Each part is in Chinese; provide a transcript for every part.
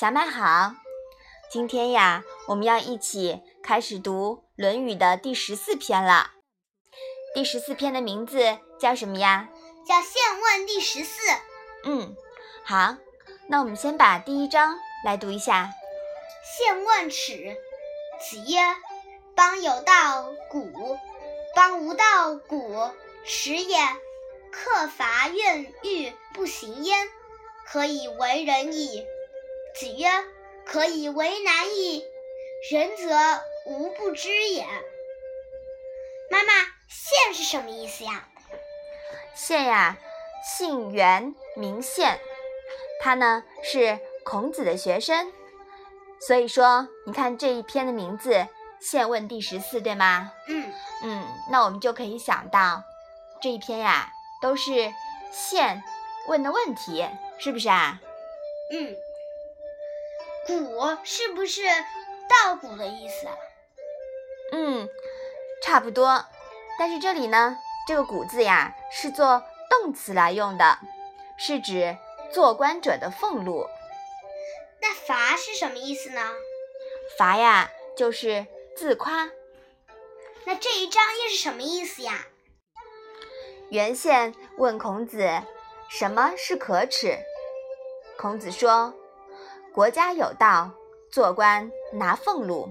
小麦好，今天呀，我们要一起开始读《论语》的第十四篇了。第十四篇的名字叫什么呀？叫《宪问》第十四。嗯，好，那我们先把第一章来读一下。宪问耻，子曰：“邦有道，古；邦无道，古。耻也。克伐怨欲不行焉，可以为人矣。”子曰：“可以为难矣。仁则无不知也。”妈妈，“宪”是什么意思呀？“宪”呀，姓袁，名宪。他呢是孔子的学生，所以说，你看这一篇的名字《宪问》第十四，对吗？嗯嗯，那我们就可以想到，这一篇呀都是宪问的问题，是不是啊？嗯。鼓是不是稻谷的意思？嗯，差不多。但是这里呢，这个“鼓”字呀，是做动词来用的，是指做官者的俸禄。那“罚”是什么意思呢？“罚”呀，就是自夸。那这一章又是什么意思呀？原宪问孔子：“什么是可耻？”孔子说。国家有道，做官拿俸禄；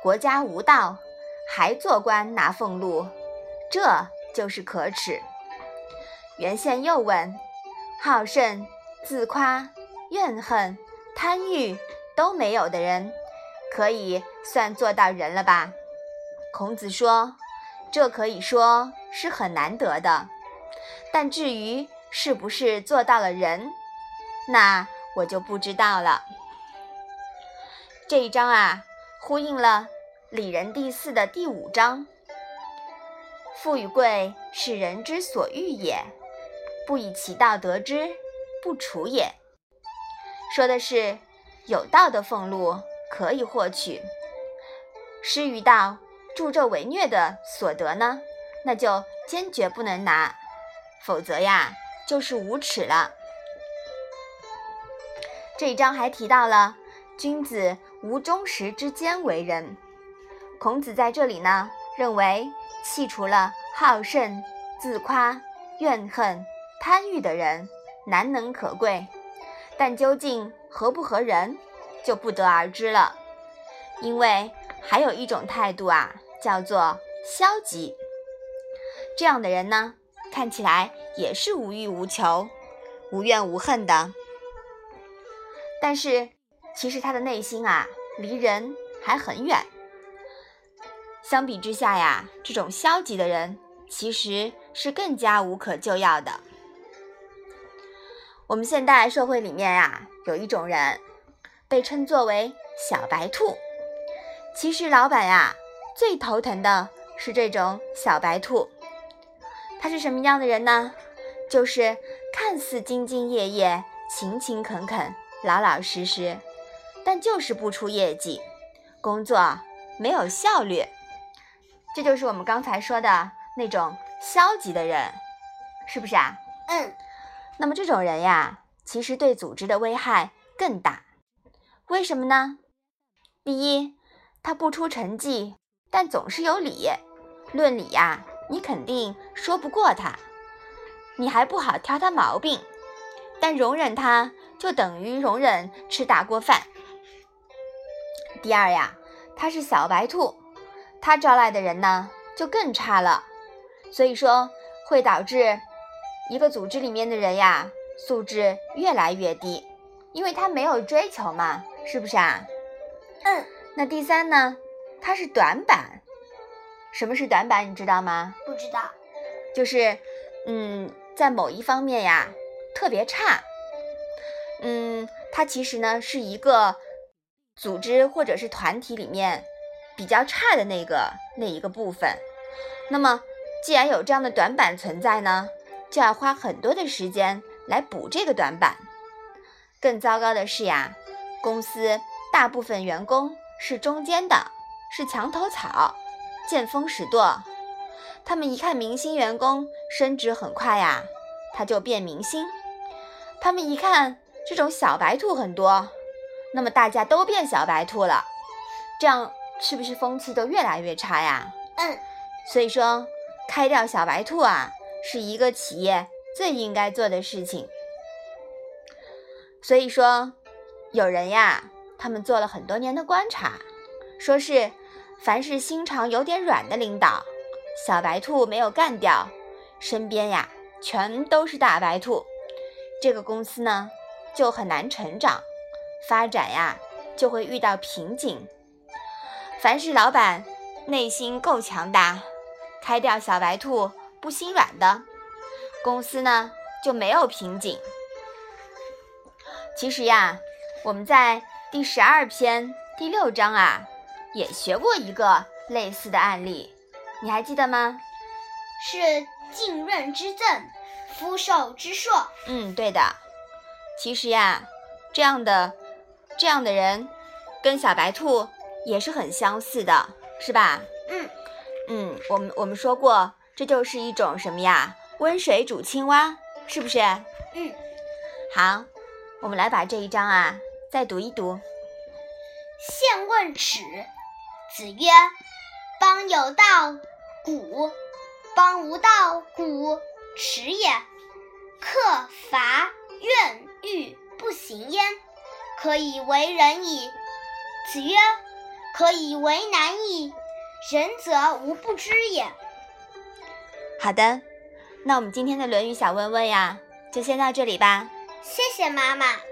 国家无道，还做官拿俸禄，这就是可耻。原宪又问：好胜、自夸、怨恨、贪欲都没有的人，可以算做到人了吧？孔子说：这可以说是很难得的，但至于是不是做到了人，那……我就不知道了。这一章啊，呼应了《礼仁》第四的第五章：“富与贵，是人之所欲也，不以其道得之，不处也。”说的是有道的俸禄可以获取，失于道、助纣为虐的所得呢，那就坚决不能拿，否则呀，就是无耻了。这一章还提到了君子无忠实之间为人。孔子在这里呢，认为弃除了好胜、自夸、怨恨、贪欲的人，难能可贵。但究竟合不合人，就不得而知了。因为还有一种态度啊，叫做消极。这样的人呢，看起来也是无欲无求、无怨无恨的。但是，其实他的内心啊，离人还很远。相比之下呀，这种消极的人其实是更加无可救药的。我们现代社会里面呀，有一种人被称作为“小白兔”。其实老板呀，最头疼的是这种小白兔。他是什么样的人呢？就是看似兢兢业业、勤勤恳恳。老老实实，但就是不出业绩，工作没有效率，这就是我们刚才说的那种消极的人，是不是啊？嗯。那么这种人呀，其实对组织的危害更大。为什么呢？第一，他不出成绩，但总是有理。论理呀，你肯定说不过他，你还不好挑他毛病，但容忍他。就等于容忍吃大锅饭。第二呀，他是小白兔，他招来的人呢就更差了，所以说会导致一个组织里面的人呀素质越来越低，因为他没有追求嘛，是不是啊？嗯。那第三呢，他是短板。什么是短板？你知道吗？不知道。就是嗯，在某一方面呀特别差。嗯，它其实呢是一个组织或者是团体里面比较差的那个那一个部分。那么，既然有这样的短板存在呢，就要花很多的时间来补这个短板。更糟糕的是呀，公司大部分员工是中间的，是墙头草，见风使舵。他们一看明星员工升职很快呀，他就变明星。他们一看。这种小白兔很多，那么大家都变小白兔了，这样是不是风气都越来越差呀？嗯，所以说，开掉小白兔啊，是一个企业最应该做的事情。所以说，有人呀，他们做了很多年的观察，说是凡是心肠有点软的领导，小白兔没有干掉，身边呀全都是大白兔，这个公司呢就很难成长，发展呀就会遇到瓶颈。凡是老板内心够强大，开掉小白兔不心软的，公司呢就没有瓶颈。其实呀，我们在第十二篇第六章啊，也学过一个类似的案例，你还记得吗？是浸润之赠，肤受之硕。嗯，对的。其实呀，这样的这样的人，跟小白兔也是很相似的，是吧？嗯嗯，我们我们说过，这就是一种什么呀？温水煮青蛙，是不是？嗯，好。我们来把这一章啊再读一读。现问耻，子曰：“邦有道，古；邦无道，古耻也。克伐怨欲不行焉，可以为人矣。”子曰：“可以为难矣。仁则无不知也。”好的，那我们今天的《论语》小问问呀，就先到这里吧。谢谢妈妈。